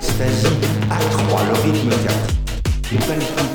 Stasie à 3 Le rythme 4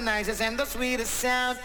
the nicest and the sweetest sound.